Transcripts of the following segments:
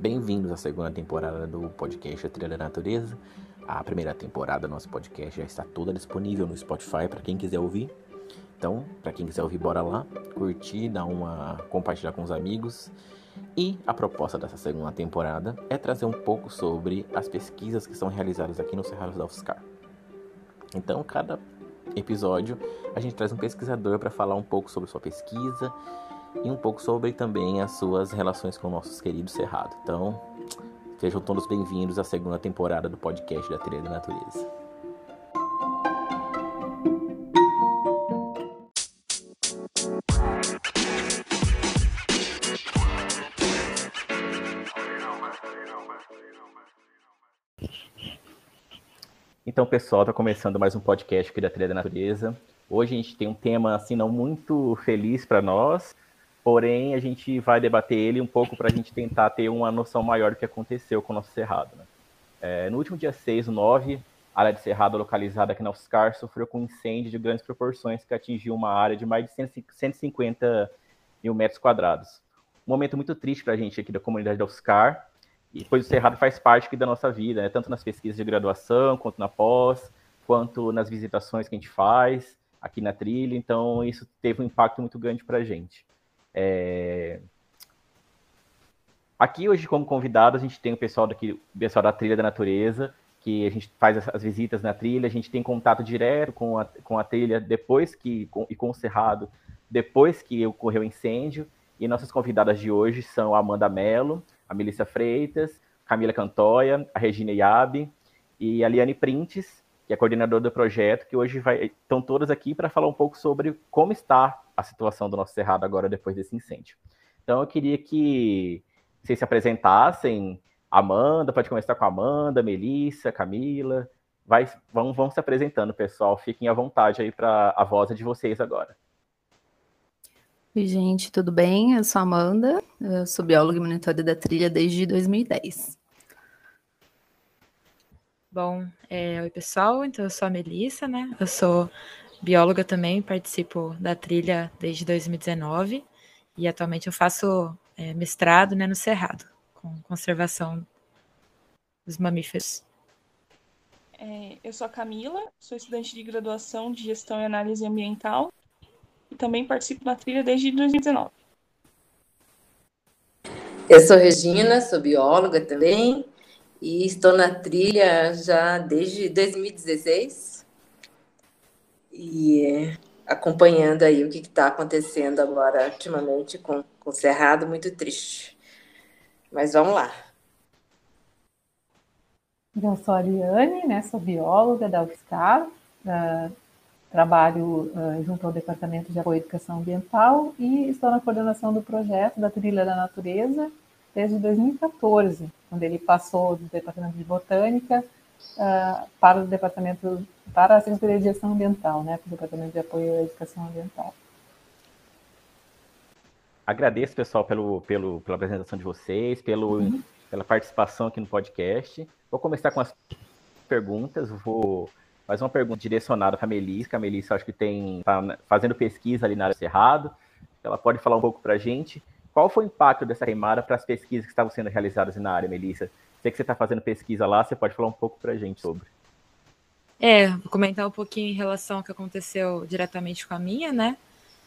Bem-vindos à segunda temporada do podcast A Trilha da Natureza. A primeira temporada do nosso podcast já está toda disponível no Spotify para quem quiser ouvir. Então, para quem quiser ouvir, bora lá, curtir, dar uma compartilhar com os amigos. E a proposta dessa segunda temporada é trazer um pouco sobre as pesquisas que são realizadas aqui no Cerrado da UFSCar. Então, cada episódio a gente traz um pesquisador para falar um pouco sobre sua pesquisa e um pouco sobre também as suas relações com nossos queridos Cerrado. Então, sejam todos bem-vindos à segunda temporada do podcast da Trilha da Natureza. Então, pessoal, está começando mais um podcast aqui da Trilha da Natureza. Hoje a gente tem um tema assim não muito feliz para nós, porém a gente vai debater ele um pouco para a gente tentar ter uma noção maior do que aconteceu com o nosso Cerrado. Né? É, no último dia 6, 9, a área de Cerrado localizada aqui na UFSCar sofreu com um incêndio de grandes proporções que atingiu uma área de mais de 150 mil metros quadrados. Um momento muito triste para a gente aqui da comunidade da UFSCar, e pois o Cerrado faz parte da nossa vida, né? tanto nas pesquisas de graduação, quanto na pós, quanto nas visitações que a gente faz aqui na trilha, então isso teve um impacto muito grande para a gente. É... Aqui hoje, como convidado, a gente tem o pessoal daqui, o pessoal da Trilha da Natureza, que a gente faz as, visitas na trilha, a gente tem contato direto com a, com a trilha depois que, com, e com o Cerrado, depois que ocorreu o incêndio. E nossas convidadas de hoje são a Amanda Mello, a Melissa Freitas, Camila Cantoya, a Regina Iabe e a Liane Printes, que é coordenadora do projeto, que hoje vai, estão todas aqui para falar um pouco sobre como está a situação do nosso cerrado agora depois desse incêndio. Então eu queria que vocês se apresentassem. Amanda, pode começar com a Amanda, Melissa, Camila. Vai, vão, vão se apresentando, pessoal. Fiquem à vontade aí para a voz de vocês agora. Oi, gente, tudo bem? Eu sou a Amanda, eu sou bióloga e monitora da trilha desde 2010. Bom, é, oi pessoal, então eu sou a Melissa, né? Eu sou bióloga também, participo da trilha desde 2019 e atualmente eu faço é, mestrado né, no Cerrado, com conservação dos mamíferos. É, eu sou a Camila, sou estudante de graduação de Gestão e Análise Ambiental e também participo da trilha desde 2019. Eu sou Regina, sou bióloga também e estou na trilha já desde 2016 e acompanhando aí o que está acontecendo agora ultimamente com, com o Cerrado, muito triste. Mas vamos lá. Eu sou a Ariane, né, sou bióloga da UFSCar, uh, trabalho uh, junto ao Departamento de Apoio à Educação Ambiental e estou na coordenação do projeto da Trilha da Natureza desde 2014, quando ele passou do Departamento de Botânica uh, para o departamento, para a Secretaria de Gestão Ambiental, né, para o Departamento de Apoio à Educação Ambiental. Agradeço, pessoal, pelo, pelo, pela apresentação de vocês, pelo, uhum. pela participação aqui no podcast. Vou começar com as perguntas. Vou fazer uma pergunta direcionada para a Melissa, que a Melissa acho que tem tá fazendo pesquisa ali na área Cerrado. Ela pode falar um pouco para a gente. Qual foi o impacto dessa queimada para as pesquisas que estavam sendo realizadas na área, Melissa? Sei que você está fazendo pesquisa lá, você pode falar um pouco para a gente sobre. É, vou comentar um pouquinho em relação ao que aconteceu diretamente com a minha, né?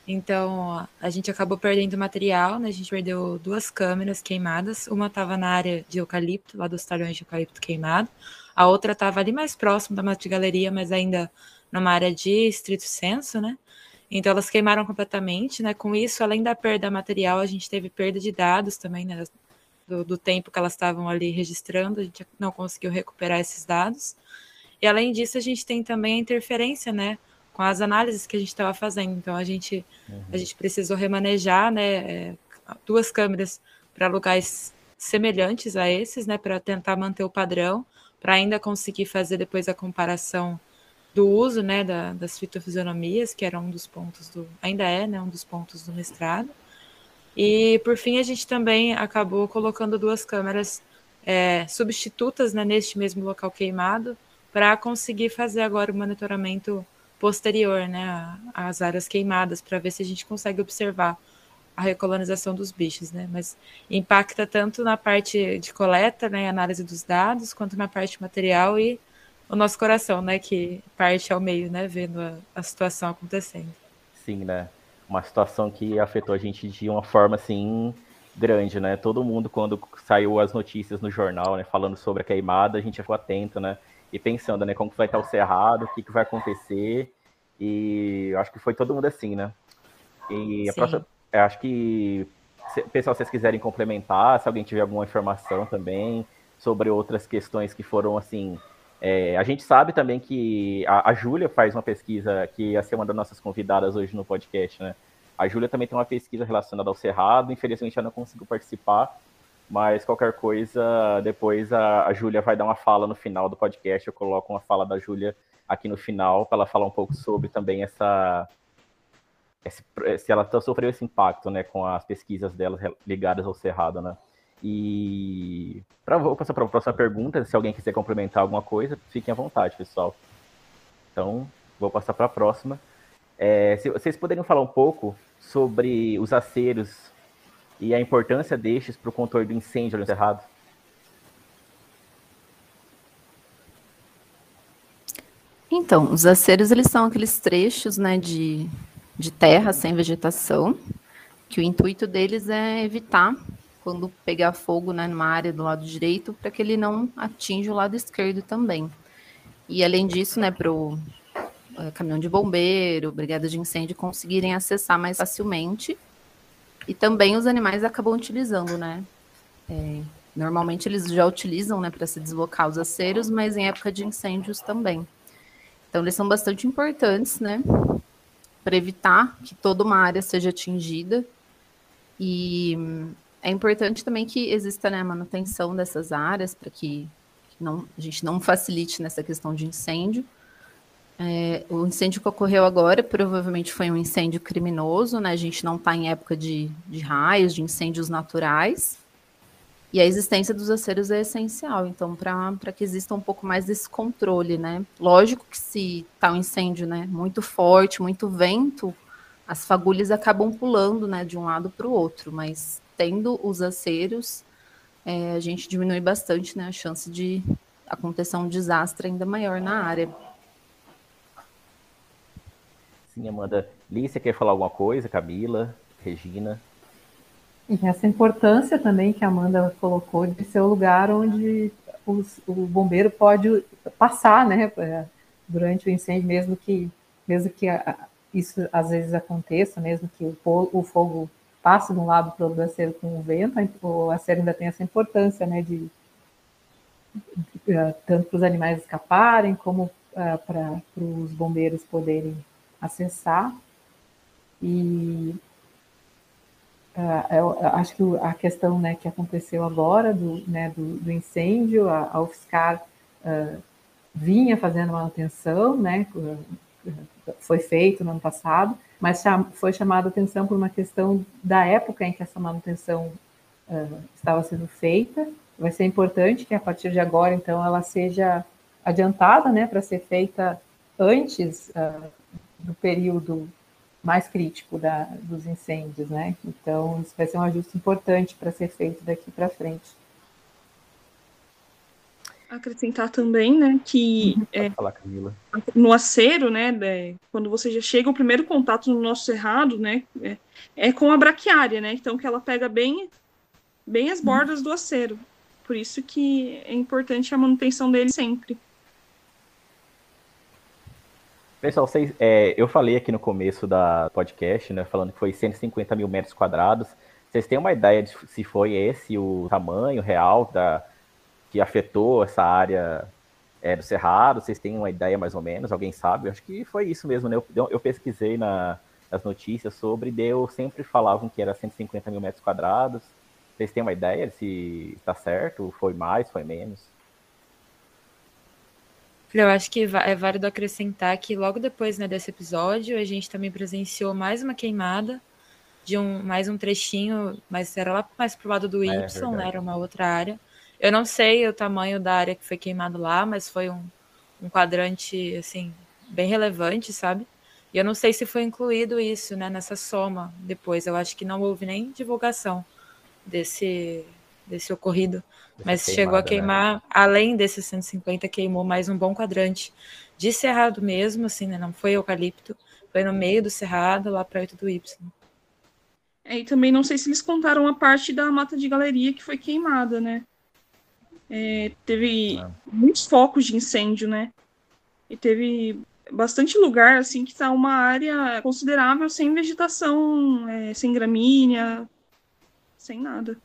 Então, a gente acabou perdendo material, né? A gente perdeu duas câmeras queimadas. Uma estava na área de eucalipto, lá dos talhões de eucalipto queimado. A outra estava ali mais próximo da mata de galeria, mas ainda numa área de estrito senso, né? Então, elas queimaram completamente, né? Com isso, além da perda material, a gente teve perda de dados também, né? do, do tempo que elas estavam ali registrando, a gente não conseguiu recuperar esses dados. E além disso, a gente tem também a interferência, né, com as análises que a gente estava fazendo. Então a gente uhum. a gente precisou remanejar, né, é, duas câmeras para lugares semelhantes a esses, né, para tentar manter o padrão, para ainda conseguir fazer depois a comparação do uso, né, da, das fitofisionomias, que era um dos pontos do, ainda é, né, um dos pontos do mestrado. E por fim a gente também acabou colocando duas câmeras é, substitutas né, neste mesmo local queimado para conseguir fazer agora o monitoramento posterior né, às áreas queimadas para ver se a gente consegue observar a recolonização dos bichos, né? Mas impacta tanto na parte de coleta, né, análise dos dados, quanto na parte material e o nosso coração, né, que parte ao meio, né, vendo a, a situação acontecendo. Sim, né? Uma situação que afetou a gente de uma forma assim grande, né? Todo mundo quando saiu as notícias no jornal, né, falando sobre a queimada, a gente ficou atento, né? E pensando, né, como vai estar o cerrado, o que, que vai acontecer. E acho que foi todo mundo assim, né? E a próxima, eu acho que, se, pessoal, se vocês quiserem complementar, se alguém tiver alguma informação também sobre outras questões que foram assim. É, a gente sabe também que a, a Júlia faz uma pesquisa que ia ser uma das nossas convidadas hoje no podcast, né? A Júlia também tem uma pesquisa relacionada ao Cerrado, infelizmente ela não conseguiu participar, mas qualquer coisa, depois a, a Júlia vai dar uma fala no final do podcast, eu coloco uma fala da Júlia aqui no final para ela falar um pouco sobre também essa, esse, se ela sofreu esse impacto, né, com as pesquisas dela ligadas ao Cerrado, né. E pra, vou passar para a próxima pergunta, se alguém quiser complementar alguma coisa, fiquem à vontade, pessoal. Então, vou passar para a próxima. É, se vocês poderiam falar um pouco sobre os aceros e a importância destes para o controle do incêndio no Cerrado? Então, os aceros, eles são aqueles trechos, né, de de terra sem vegetação, que o intuito deles é evitar quando pegar fogo né, numa área do lado direito, para que ele não atinja o lado esquerdo também. E além disso, né, para o é, caminhão de bombeiro, brigada de incêndio conseguirem acessar mais facilmente. E também os animais acabam utilizando, né? É, normalmente eles já utilizam, né, para se deslocar os aceros, mas em época de incêndios também. Então eles são bastante importantes, né? para evitar que toda uma área seja atingida. E é importante também que exista né, a manutenção dessas áreas para que não, a gente não facilite nessa questão de incêndio. É, o incêndio que ocorreu agora provavelmente foi um incêndio criminoso, né? A gente não está em época de, de raios, de incêndios naturais. E a existência dos aceros é essencial, então, para que exista um pouco mais desse controle, né? Lógico que se está um incêndio né, muito forte, muito vento, as fagulhas acabam pulando né, de um lado para o outro, mas tendo os aceros, é, a gente diminui bastante né, a chance de acontecer um desastre ainda maior na área. Sim, Amanda. Lícia quer falar alguma coisa? Camila, Regina? E essa importância também que a Amanda colocou de ser o lugar onde os, o bombeiro pode passar, né, durante o incêndio, mesmo que, mesmo que isso às vezes aconteça, mesmo que o, o fogo passe de um lado para o outro acero com o vento, o acero ainda tem essa importância, né, de, de eh, tanto para os animais escaparem, como uh, para os bombeiros poderem acessar. E Uh, eu acho que a questão né, que aconteceu agora do, né, do, do incêndio, a, a UFSCar uh, vinha fazendo manutenção, né, foi feito no ano passado, mas foi chamada atenção por uma questão da época em que essa manutenção uh, estava sendo feita. Vai ser importante que a partir de agora, então, ela seja adiantada né, para ser feita antes do período mais crítico da, dos incêndios, né? Então, isso vai ser um ajuste importante para ser feito daqui para frente. Acrescentar também, né, que é, falar, no acero, né, quando você já chega, o primeiro contato no nosso cerrado, né, é, é, com a braquiária, né, então que ela pega bem, bem as bordas do acero. Por isso que é importante a manutenção dele sempre. Pessoal, vocês, é, eu falei aqui no começo da podcast, né, falando que foi 150 mil metros quadrados. Vocês têm uma ideia de se foi esse o tamanho real da, que afetou essa área é, do Cerrado? Vocês têm uma ideia mais ou menos? Alguém sabe? Eu acho que foi isso mesmo, né? Eu, eu pesquisei na, nas notícias sobre, deu sempre falavam que era 150 mil metros quadrados. Vocês têm uma ideia de se está certo? Foi mais, foi menos? Eu acho que é válido acrescentar que logo depois né, desse episódio a gente também presenciou mais uma queimada de um mais um trechinho, mas era lá mais pro lado do é, Y, né, era uma outra área. Eu não sei o tamanho da área que foi queimado lá, mas foi um, um quadrante assim bem relevante, sabe? E eu não sei se foi incluído isso, né, nessa soma depois. Eu acho que não houve nem divulgação desse, desse ocorrido. Mas queimada, chegou a né? queimar, né? além desses 150, queimou mais um bom quadrante de cerrado mesmo, assim, né? Não foi eucalipto, foi no meio do cerrado, lá perto do Y. É, e também não sei se eles contaram a parte da mata de galeria que foi queimada, né? É, teve é. muitos focos de incêndio, né? E teve bastante lugar, assim, que está uma área considerável sem vegetação, é, sem gramínea, sem nada.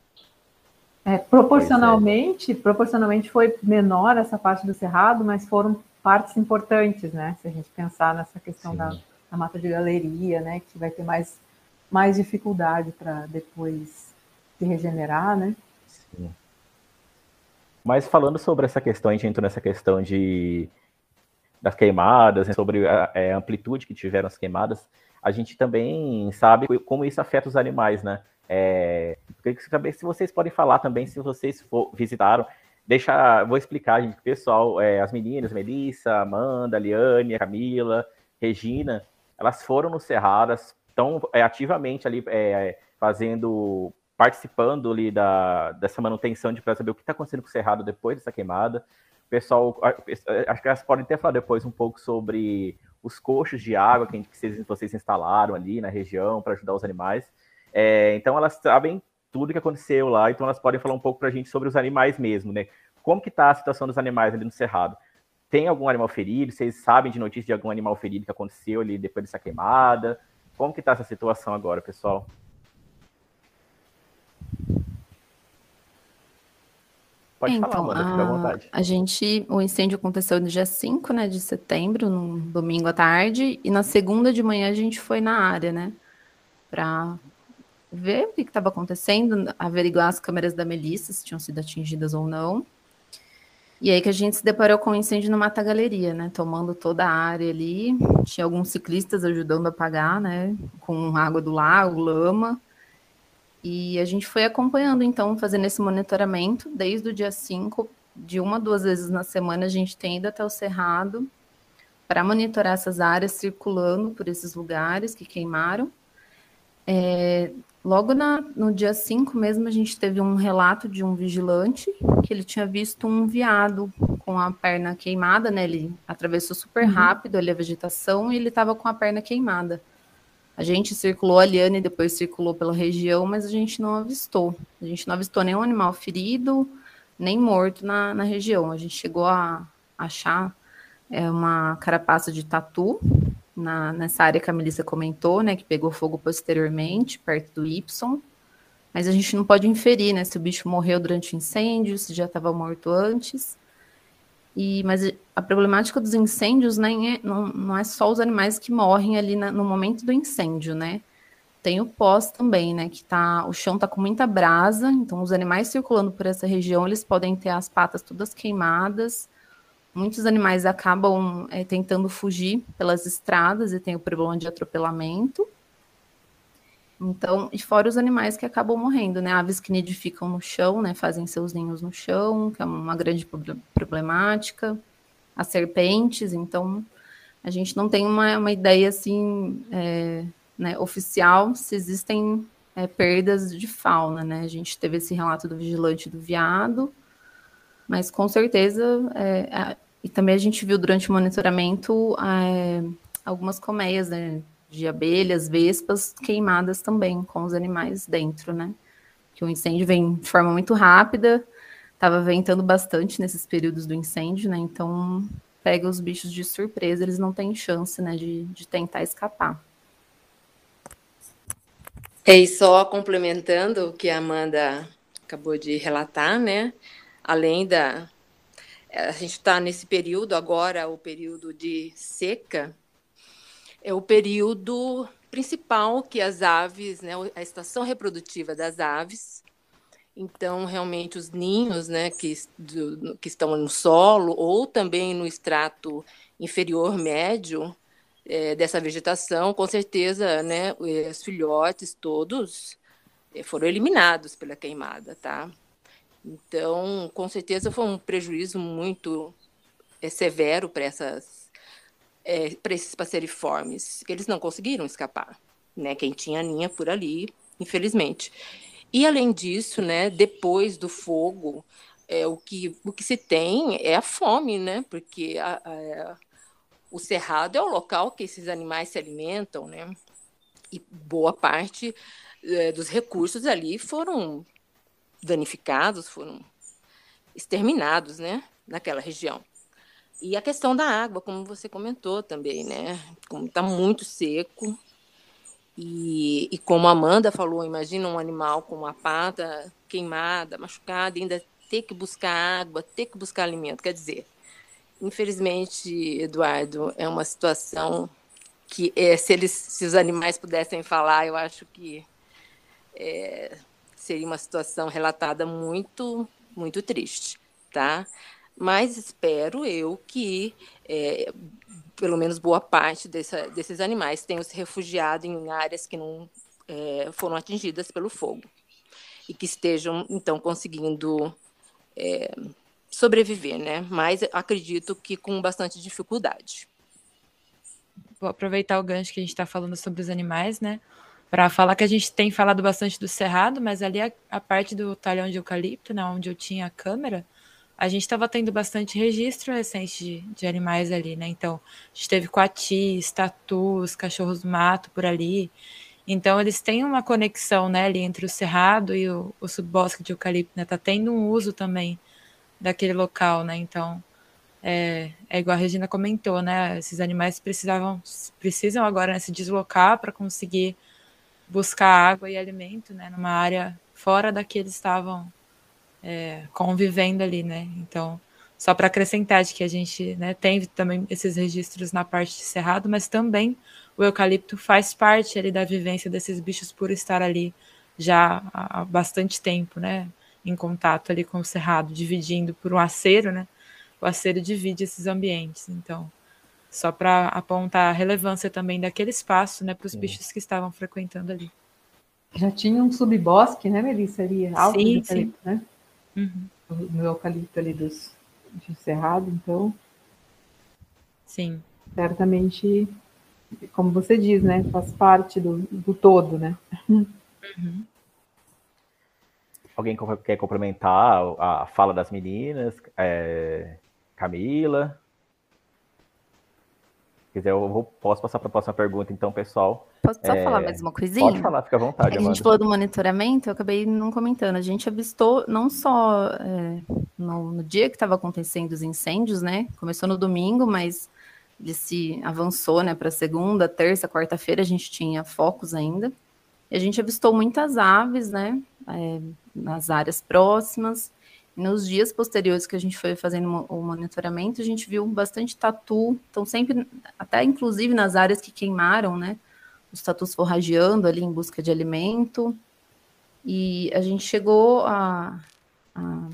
É, proporcionalmente, proporcionalmente foi menor essa parte do cerrado, mas foram partes importantes, né? Se a gente pensar nessa questão da, da, mata de galeria, né? Que vai ter mais, mais dificuldade para depois se regenerar, né? Sim. Mas falando sobre essa questão, a gente entrou nessa questão de das queimadas, né, sobre a, é, a amplitude que tiveram as queimadas, a gente também sabe como isso afeta os animais, né? É, saber se vocês podem falar também, se vocês for, visitaram. Deixa, vou explicar, gente, pessoal, é, as meninas, Melissa, Amanda, Liane, Camila, Regina, elas foram no Cerrado, estão é, ativamente ali é, fazendo, participando ali da, dessa manutenção de para saber o que está acontecendo com o Cerrado depois dessa queimada. Pessoal, acho que elas podem até falar depois um pouco sobre os coxos de água que, vocês, vocês instalaram ali na região para ajudar os animais. É, então elas sabem tudo que aconteceu lá, então elas podem falar um pouco para a gente sobre os animais mesmo, né? Como que está a situação dos animais ali no Cerrado? Tem algum animal ferido? Vocês sabem de notícia de algum animal ferido que aconteceu ali depois dessa queimada? Como que está essa situação agora, pessoal? Pode então, falar, Amanda, fica à vontade. A gente, o incêndio aconteceu no dia 5, né, de setembro, no domingo à tarde, e na segunda de manhã a gente foi na área, né, para ver o que estava acontecendo, averiguar as câmeras da Melissa, se tinham sido atingidas ou não. E aí que a gente se deparou com um incêndio no Mata Galeria, né? Tomando toda a área ali. Tinha alguns ciclistas ajudando a apagar, né? Com água do lago, lama. E a gente foi acompanhando, então, fazendo esse monitoramento desde o dia 5, de uma, duas vezes na semana, a gente tem ido até o Cerrado para monitorar essas áreas circulando por esses lugares que queimaram. É, Logo na, no dia 5 mesmo, a gente teve um relato de um vigilante que ele tinha visto um veado com a perna queimada, né? Ele atravessou super uhum. rápido ali a vegetação e ele estava com a perna queimada. A gente circulou a liane e depois circulou pela região, mas a gente não avistou. A gente não avistou nenhum animal ferido, nem morto na, na região. A gente chegou a achar é, uma carapaça de tatu na, nessa área que a Melissa comentou, né, que pegou fogo posteriormente, perto do Y, mas a gente não pode inferir, né, se o bicho morreu durante o incêndio, se já estava morto antes. E, mas a problemática dos incêndios né, não, não é só os animais que morrem ali na, no momento do incêndio, né? Tem o pós também, né? Que tá, o chão tá com muita brasa, então os animais circulando por essa região, eles podem ter as patas todas queimadas, Muitos animais acabam é, tentando fugir pelas estradas e tem o problema de atropelamento. Então, e fora os animais que acabam morrendo, né? Aves que nidificam no chão, né? Fazem seus ninhos no chão, que é uma grande problemática. As serpentes, então, a gente não tem uma, uma ideia, assim, é, né, oficial se existem é, perdas de fauna, né? A gente teve esse relato do vigilante do veado, mas com certeza é, e também a gente viu durante o monitoramento é, algumas colmeias né, de abelhas, vespas queimadas também com os animais dentro, né? Que o incêndio vem de forma muito rápida, estava ventando bastante nesses períodos do incêndio, né? Então pega os bichos de surpresa, eles não têm chance, né, de, de tentar escapar. É, e só complementando o que a Amanda acabou de relatar, né? Além da, a gente está nesse período agora, o período de seca, é o período principal que as aves, né, a estação reprodutiva das aves. Então, realmente, os ninhos né, que, do, que estão no solo ou também no extrato inferior médio é, dessa vegetação, com certeza, né, os filhotes todos é, foram eliminados pela queimada, tá? Então, com certeza foi um prejuízo muito é, severo para essas é, para esses passeriformes. Eles não conseguiram escapar, né? Quem tinha ninha por ali, infelizmente. E além disso, né, depois do fogo, é, o, que, o que se tem é a fome, né? Porque a, a, o cerrado é o local que esses animais se alimentam, né? E boa parte é, dos recursos ali foram danificados, foram exterminados, né? Naquela região. E a questão da água, como você comentou também, né? Como está muito seco, e, e, como a Amanda falou, imagina um animal com uma pata queimada, machucada, ainda ter que buscar água, ter que buscar alimento. Quer dizer, infelizmente, Eduardo, é uma situação que é, se eles, se os animais pudessem falar, eu acho que é, seria uma situação relatada muito, muito triste, tá? Mas espero eu que é, pelo menos boa parte dessa, desses animais tenham se refugiado em áreas que não é, foram atingidas pelo fogo e que estejam então conseguindo é, sobreviver, né? Mas acredito que com bastante dificuldade. Vou aproveitar o gancho que a gente está falando sobre os animais, né? Para falar que a gente tem falado bastante do cerrado, mas ali a, a parte do talhão de eucalipto, né, onde eu tinha a câmera, a gente estava tendo bastante registro recente de, de, animais ali, né? Então, a gente teve coatis, tatus, cachorros do mato por ali. Então, eles têm uma conexão, né, ali entre o cerrado e o, o subbosque de eucalipto, né? Tá tendo um uso também daquele local, né? Então, é, é igual a Regina comentou, né? Esses animais precisavam, precisam agora né, se deslocar para conseguir buscar água e alimento, né? Numa área fora da que eles estavam é, convivendo ali, né? Então, só para acrescentar de que a gente né, tem também esses registros na parte de cerrado, mas também o eucalipto faz parte ali da vivência desses bichos por estar ali já há bastante tempo, né? Em contato ali com o cerrado, dividindo por um acero, né? O acero divide esses ambientes. Então, só para apontar a relevância também daquele espaço, né? Para os bichos que estavam frequentando ali. Já tinha um subbosque, né, Melissa? Ali, alto sim, sim. né? Uhum. No eucalipto ali dos, de Cerrado, então. Sim. Certamente, como você diz, né? Faz parte do, do todo, né? Uhum. Alguém quer complementar a fala das meninas? É, Camila? Quiser, eu vou, posso passar para a próxima pergunta, então, pessoal. Posso só é... falar mais uma coisinha? Pode falar, fica à vontade. É a gente falou do monitoramento, eu acabei não comentando. A gente avistou não só é, no, no, dia que estava acontecendo os incêndios, né? Começou no domingo, mas ele se avançou, né, para segunda, terça, quarta-feira, a gente tinha focos ainda. E a gente avistou muitas aves, né, é, nas áreas próximas. Nos dias posteriores que a gente foi fazendo o monitoramento, a gente viu bastante tatu, então sempre, até inclusive nas áreas que queimaram, né? Os tatus forrageando ali em busca de alimento. E a gente chegou a, a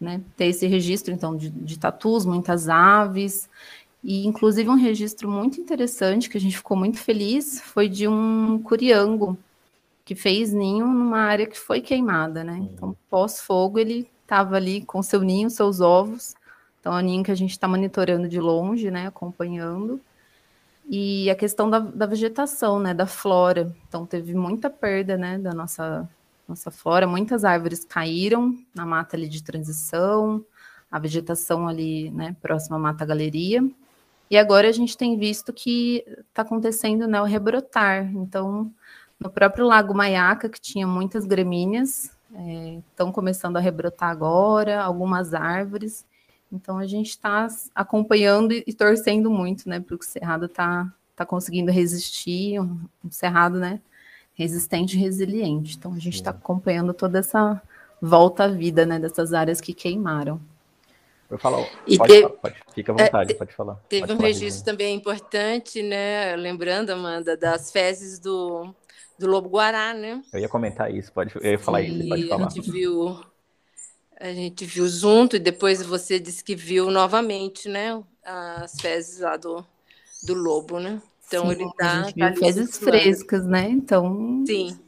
né, ter esse registro, então, de, de tatus, muitas aves, e inclusive um registro muito interessante, que a gente ficou muito feliz, foi de um curiango, que fez ninho numa área que foi queimada, né? Então, pós-fogo, ele estava ali com seu ninho, seus ovos. Então, é um ninho que a gente está monitorando de longe, né, acompanhando. E a questão da, da, vegetação, né, da flora. Então, teve muita perda, né, da nossa, nossa flora. Muitas árvores caíram na mata ali de transição, a vegetação ali, né, próxima à mata galeria. E agora a gente tem visto que está acontecendo, né, o rebrotar. Então, no próprio Lago Maiaca, que tinha muitas gramíneas, estão é, começando a rebrotar agora, algumas árvores. Então a gente está acompanhando e, e, torcendo muito, né, para o Cerrado está tá conseguindo resistir, um, um, Cerrado, né, resistente e resiliente. Então a gente está acompanhando toda essa volta à vida, né, dessas áreas que queimaram. Eu falo, pode, teve, pode, fica à vontade, é, pode falar. Teve pode um falar, registro também importante, né, lembrando, Amanda, das fezes do do Lobo Guará, né? Eu ia comentar isso, pode, eu ia falar isso, pode falar. A gente viu, a gente viu junto e depois você disse que viu novamente, né? As fezes lá do, do lobo, né? Então Sim, ele tá. A gente tá viu fezes frescas, né? Então. Sim.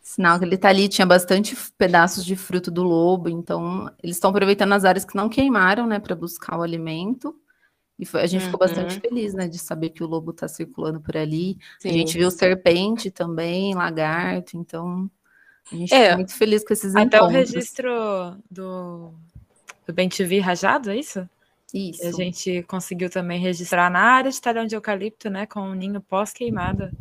Sinal que ele tá ali, tinha bastante pedaços de fruto do lobo, então eles estão aproveitando as áreas que não queimaram, né, para buscar o alimento. E foi, a gente ficou bastante Uhum. feliz, né, de saber que o lobo está circulando por ali. A Sim. gente viu serpente também, lagarto, então a gente É. ficou muito feliz com esses Até o encontros. registro do, do Bem TV rajado, é isso? Isso. A gente conseguiu também registrar na área de talhão de eucalipto, né? Com um ninho pós-queimada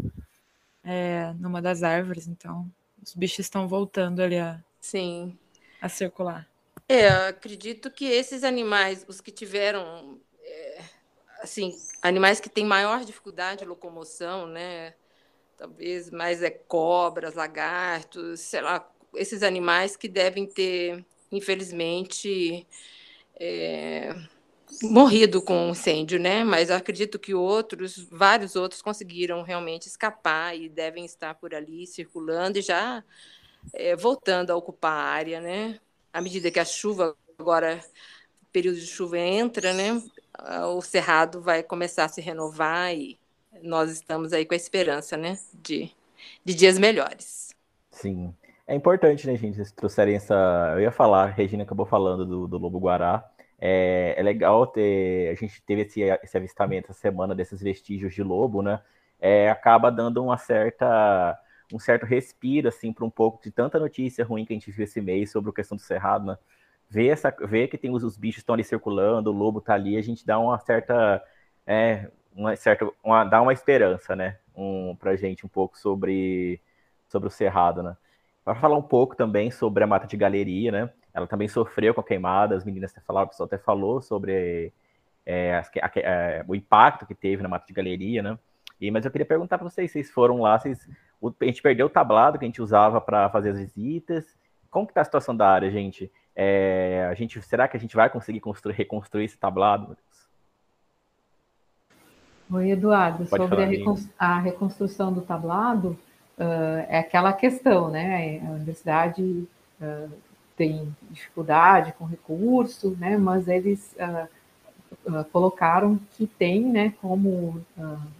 é, numa das árvores. Então, os bichos estão voltando ali a, Sim. a circular. É, eu acredito que esses animais, os que tiveram, assim, animais que têm maior dificuldade de locomoção, né? Talvez mais é cobras, lagartos, sei lá, esses animais que devem ter, infelizmente, é, morrido com o incêndio, né? Mas eu acredito que outros, vários outros conseguiram realmente escapar e devem estar por ali circulando e já é, voltando a ocupar a área, né? À medida que a chuva agora, período de chuva entra, né? Ah, O cerrado vai começar a se renovar e nós estamos aí com a esperança, né? De, de dias melhores. Sim. É importante, né, gente, vocês trouxerem essa. Eu ia falar, a Regina acabou falando do, do Lobo Guará. É, é legal ter. A gente teve esse, esse avistamento essa semana desses vestígios de lobo, né? É, acaba dando uma certa, um certo respiro, assim, para um pouco de tanta notícia ruim que a gente viu esse mês sobre a questão do Cerrado, né? Ver, essa, que tem os, os bichos estão ali circulando, o lobo tá ali, a gente dá uma certa. É, uma certa. Uma, dá uma esperança, né? Um, pra gente um pouco sobre, sobre o Cerrado, né? Para falar um pouco também sobre a mata de galeria, né? Ela também sofreu com a queimada, as meninas até falaram, o pessoal até falou sobre é, a que- é, o impacto que teve na mata de galeria, né? E, mas eu queria perguntar para vocês, vocês foram lá, vocês, o- a gente perdeu o tablado que a gente usava para fazer as visitas. Como que tá a situação da área, gente? É, a gente será que a gente vai conseguir construir, reconstruir esse tablado? Oi, Eduardo, Pode sobre a, recon- a reconstrução do tablado, ah, é aquela questão, né? A universidade ah, tem dificuldade com recurso, né? Mas eles ah, colocaram que tem, né, como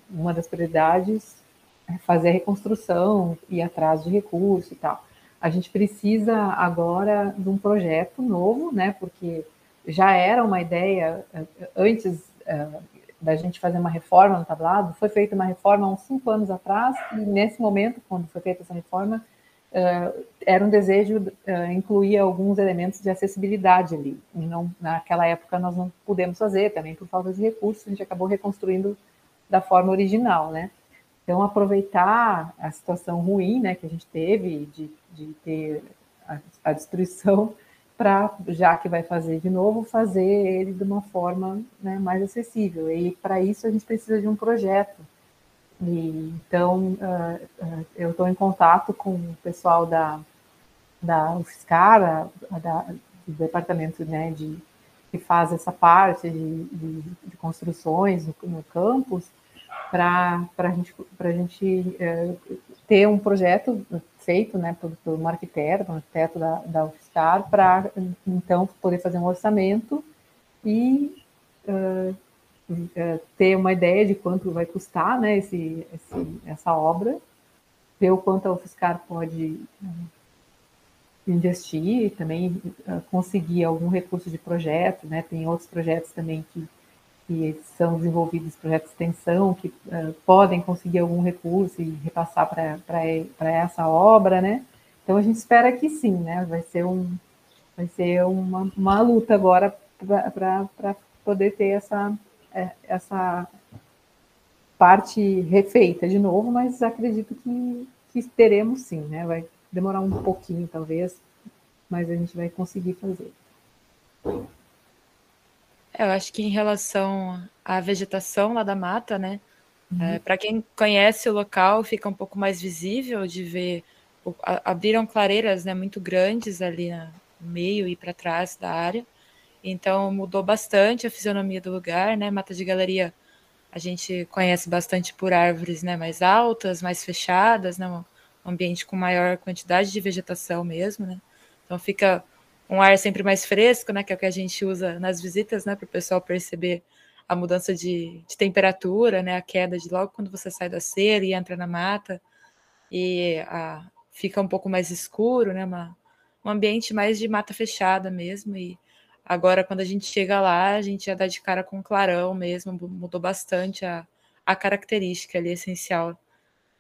uma das prioridades é fazer a reconstrução, ir atrás de recurso e tal. A gente precisa agora de um projeto novo, né? Porque já era uma ideia ah, antes ah, da gente fazer uma reforma no tablado, foi feita uma reforma há uns cinco anos atrás, e nesse momento, quando foi feita essa reforma, eh, era um desejo eh, incluir alguns elementos de acessibilidade ali. E não, naquela época nós não pudemos fazer, também por falta de recursos, a gente acabou reconstruindo da forma original, né? Então, aproveitar a situação ruim né, que a gente teve de, de ter a, a destruição para, já que vai fazer de novo, fazer ele de uma forma né, mais acessível. E para isso a gente precisa de um projeto. E, então, uh, eu estou em contato com o pessoal da, da UFSCar, a, a da, do departamento né, de, que faz essa parte de, de, de construções no, no campus, para a gente, pra gente uh, ter um projeto feito né, por, por um arquiteto, um arquiteto da, da UFSCar, para então poder fazer um orçamento e uh, uh, ter uma ideia de quanto vai custar né, esse, esse, essa obra, ver o quanto a UFSCar pode investir, também conseguir algum recurso de projeto, né, tem outros projetos também que que são desenvolvidos projetos de extensão, que uh, podem conseguir algum recurso e repassar para essa obra, né? Então a gente espera que sim, né? Vai ser, um, vai ser uma, uma luta agora para poder ter essa, essa parte refeita de novo, mas acredito que, que teremos sim, né? Vai demorar um pouquinho, talvez, mas a gente vai conseguir fazer. Eu acho que em relação à vegetação lá da mata, né? Uhum. É, Para quem conhece o local, fica um pouco mais visível de ver. Abriram clareiras né, muito grandes ali no meio e para trás da área. Então mudou bastante a fisionomia do lugar, né? Mata de galeria a gente conhece bastante por árvores né, mais altas, mais fechadas, né? Um ambiente com maior quantidade de vegetação mesmo, né? Então fica um ar sempre mais fresco, né? Que é o que a gente usa nas visitas, né? Para o pessoal perceber a mudança de, de, temperatura, né? A queda de logo quando você sai da cera e entra na mata. E a, fica um pouco mais escuro, né? Uma, um ambiente mais de mata fechada mesmo. E Agora, quando a gente chega lá, a gente já dá de cara com clarão mesmo, mudou bastante a, a característica ali essencial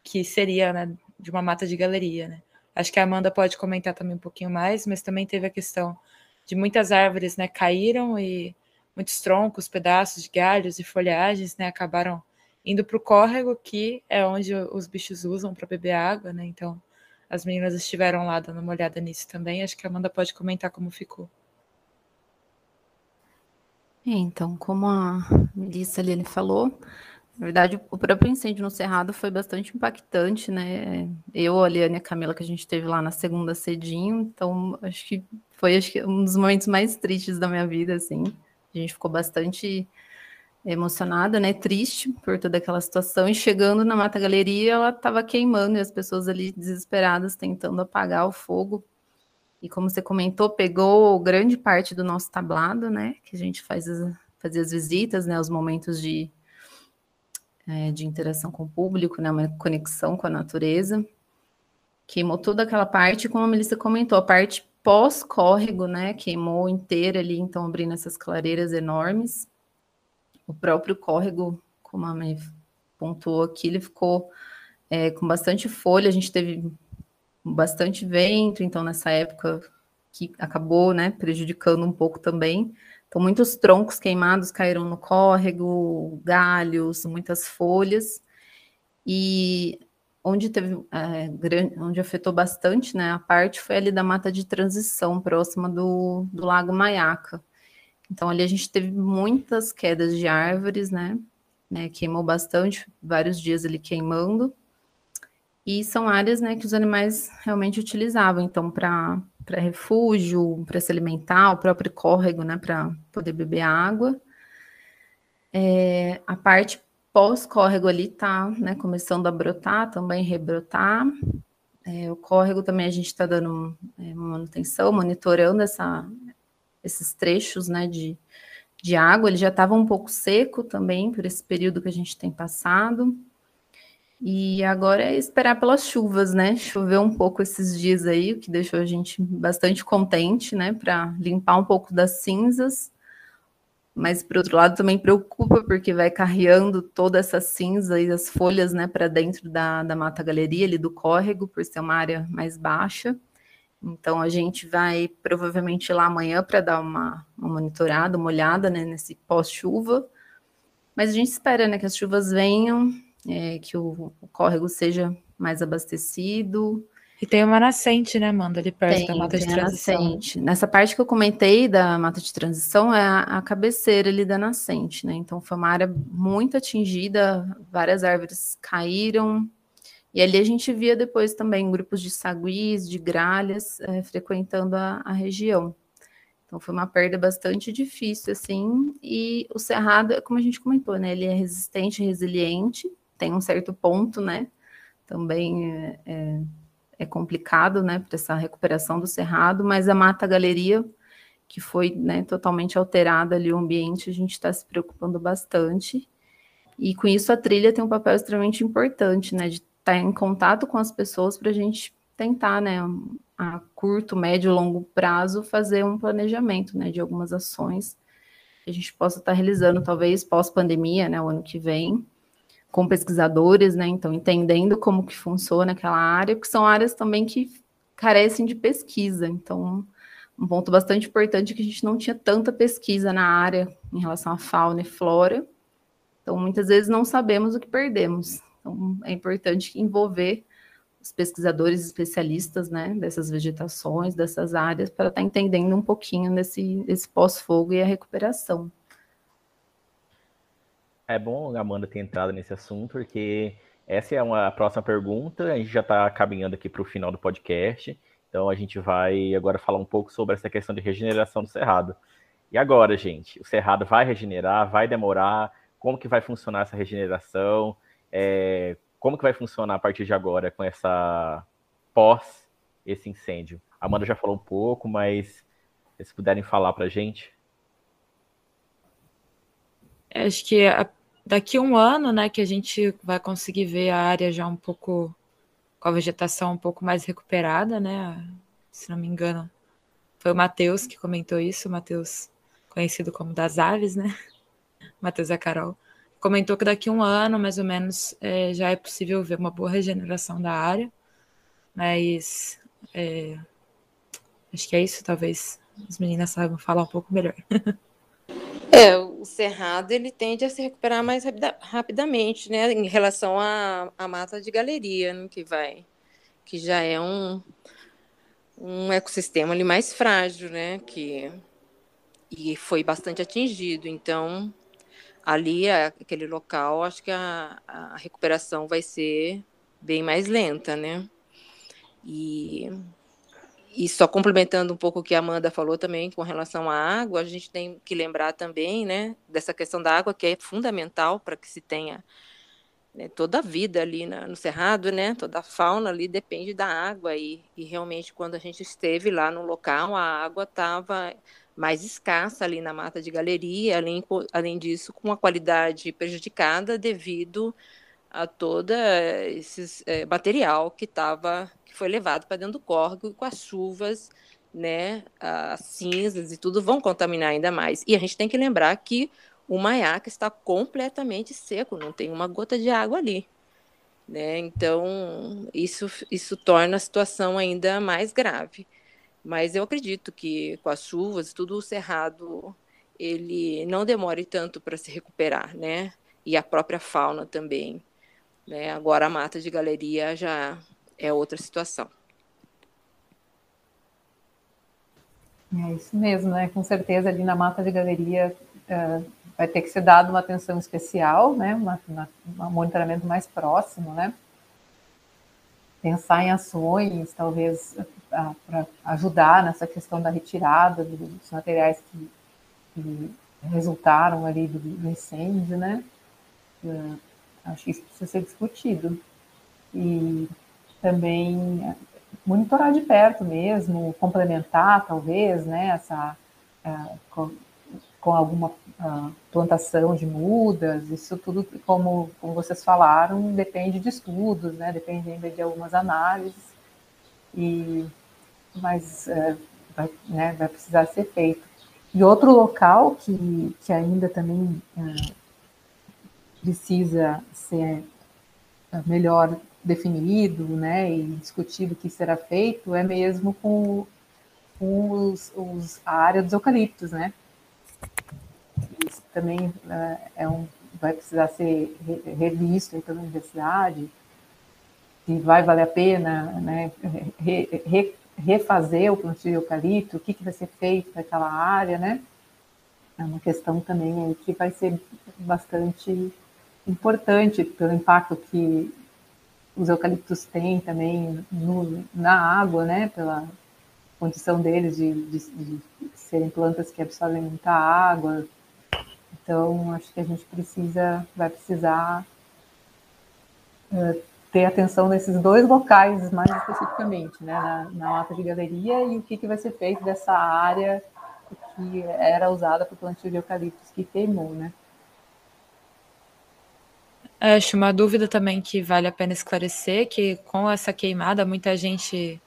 que seria né, de uma mata de galeria. Né? Acho que a Amanda pode comentar também um pouquinho mais, mas também teve a questão de muitas árvores né, caíram e muitos troncos, pedaços de galhos e folhagens né, acabaram indo para o córrego, que é onde os bichos usam para beber água. Né? Então, as meninas estiveram lá dando uma olhada nisso também. Acho que a Amanda pode comentar como ficou. É, então, como a Melissa ali falou, na verdade, o próprio incêndio no Cerrado foi bastante impactante, né? Eu, a Liane e a Camila, que a gente teve lá na segunda cedinho, então acho que foi acho que, um dos momentos mais tristes da minha vida, assim. A gente ficou bastante emocionada, né? Triste por toda aquela situação. E chegando na Mata Galeria, ela estava queimando e as pessoas ali desesperadas tentando apagar o fogo e como você comentou, pegou grande parte do nosso tablado, né? Que a gente faz as, fazia as visitas, né? Os momentos de, é, de interação com o público, né? Uma conexão com a natureza. Queimou toda aquela parte, como a Melissa comentou, a parte pós-córrego, né? Queimou inteira ali, então abrindo essas clareiras enormes. O próprio córrego, como a Mãe pontuou aqui, ele ficou é, com bastante folha. A gente teve bastante vento, então nessa época que acabou, né, prejudicando um pouco também. Então muitos troncos queimados caíram no córrego, galhos, muitas folhas. E onde teve, é, grande, onde afetou bastante, né, a parte foi ali da mata de transição, próxima do, do Lago Maiaca. Então ali a gente teve muitas quedas de árvores, né, né queimou bastante, vários dias ali queimando. E são áreas né, que os animais realmente utilizavam, então, para refúgio, para se alimentar, o próprio córrego, né, para poder beber água. É, a parte pós-córrego ali está né, começando a brotar, também rebrotar. É, o córrego também a gente está dando é, manutenção, monitorando essa, esses trechos né, de, de água. Ele já estava um pouco seco também por esse período que a gente tem passado. E agora é esperar pelas chuvas, né? Choveu um pouco esses dias aí, o que deixou a gente bastante contente, né? Para limpar um pouco das cinzas. Mas, por outro lado, também preocupa, porque vai carreando toda essa cinza e as folhas, né, para dentro da, da mata galeria, ali do córrego, por ser uma área mais baixa. Então, a gente vai provavelmente lá amanhã para dar uma, uma monitorada, uma olhada, né, nesse pós-chuva. Mas a gente espera, né, que as chuvas venham é, que o, o, córrego seja mais abastecido. E tem uma nascente, né, Amanda, ali perto tem, da mata de transição. Nascente. Nessa parte que eu comentei da mata de transição é a, a, cabeceira ali da nascente, né? Então foi uma área muito atingida, várias árvores caíram. E ali a gente via depois também grupos de saguis, de gralhas é, frequentando a, a região. Então foi uma perda bastante difícil, assim. E o cerrado, como a gente comentou, né? Ele é resistente, resiliente tem um certo ponto, né? Também é, é, é complicado, né, para essa recuperação do cerrado, mas a Mata Galeria, que foi né, totalmente alterada ali o ambiente, a gente está se preocupando bastante. E com isso a trilha tem um papel extremamente importante, né, de estar tá em contato com as pessoas para a gente tentar, né, a curto, médio, longo prazo, fazer um planejamento, né, de algumas ações que a gente possa estar tá realizando, talvez pós-pandemia, né, o ano que vem, com pesquisadores, né? Então, entendendo como que funciona aquela área, porque são áreas também que carecem de pesquisa. Então, um ponto bastante importante é que a gente não tinha tanta pesquisa na área em relação à fauna e flora. Então, muitas vezes não sabemos o que perdemos. Então, é importante envolver os pesquisadores especialistas, né, dessas vegetações, dessas áreas, para estar entendendo um pouquinho desse, desse pós-fogo e a recuperação. É bom a Amanda ter entrado nesse assunto, porque essa é uma próxima pergunta. A gente já está caminhando aqui para o final do podcast. Então a gente vai agora falar um pouco sobre essa questão de regeneração do cerrado. E agora, gente, o cerrado vai regenerar? Vai demorar? Como que vai funcionar essa regeneração? É, como que vai funcionar a partir de agora com essa pós esse incêndio? A Amanda já falou um pouco, mas se puderem falar para a gente. Acho que a, daqui a um ano, né, que a gente vai conseguir ver a área já um pouco com a vegetação um pouco mais recuperada, né? Se não me engano, Foi o Matheus que comentou isso, o Matheus, conhecido como das aves, né? Matheus e a Carol. Comentou que daqui a um ano, mais ou menos, é, já é possível ver uma boa regeneração da área. Mas é, acho que é isso, talvez as meninas saibam falar um pouco melhor. É, o cerrado ele tende a se recuperar mais rapida, rapidamente, né, em relação à, à mata de galeria, né, que vai, que já é um, um ecossistema ali mais frágil, né, que e foi bastante atingido. Então, ali aquele local, acho que a, a recuperação vai ser bem mais lenta, né? E e só complementando um pouco o que a Amanda falou também com relação à água, a gente tem que lembrar também, né, dessa questão da água que é fundamental para que se tenha né, toda a vida ali na, no cerrado, né, toda a fauna ali depende da água. E, e realmente quando a gente esteve lá no local a água estava mais escassa ali na mata de galeria, além, além disso com a qualidade prejudicada devido a todo esse é, material que estava foi levado para dentro do córrego e com as chuvas, né, as cinzas e tudo vão contaminar ainda mais. E a gente tem que lembrar que o Maiaca está completamente seco, não tem uma gota de água ali. Né? Então, isso, isso torna a situação ainda mais grave. Mas eu acredito que com as chuvas, tudo o cerrado, ele não demore tanto para se recuperar, né? E a própria fauna também. Né? Agora a mata de galeria já é outra situação. É isso mesmo, né? Com certeza ali na mata de galeria uh, vai ter que ser dado uma atenção especial, né? Uma, uma, um monitoramento mais próximo, né? Pensar em ações, talvez, para ajudar nessa questão da retirada dos materiais que, que resultaram ali do, do incêndio, né? Uh, acho que isso precisa ser discutido. E também é, monitorar de perto mesmo, complementar talvez, né, essa, uh, com, com, alguma uh, plantação de mudas, isso tudo, como, como vocês falaram, depende de estudos, né, depende ainda de algumas análises, e, mas uh, vai, né, vai precisar ser feito. E outro local que, que ainda também precisa ser melhor definido, né, e discutido o que será feito é mesmo com, com os, os, a área dos eucaliptos, né. Isso também uh, é um, vai precisar ser revisto pela universidade, se vai valer a pena, né, re, re, refazer o plantio de eucalipto, o que, que vai ser feito para aquela área, né, é uma questão também que vai ser bastante importante pelo impacto que os eucaliptos têm também no, na água, né, pela condição deles de, de, de, serem plantas que absorvem muita água. Então, acho que a gente precisa, vai precisar uh, ter atenção nesses dois locais mais especificamente, né, na, mata de galeria e o que, que vai ser feito dessa área que era usada para o plantio de eucaliptos que queimou, né. Acho uma dúvida também que vale a pena esclarecer, que com essa queimada muita gente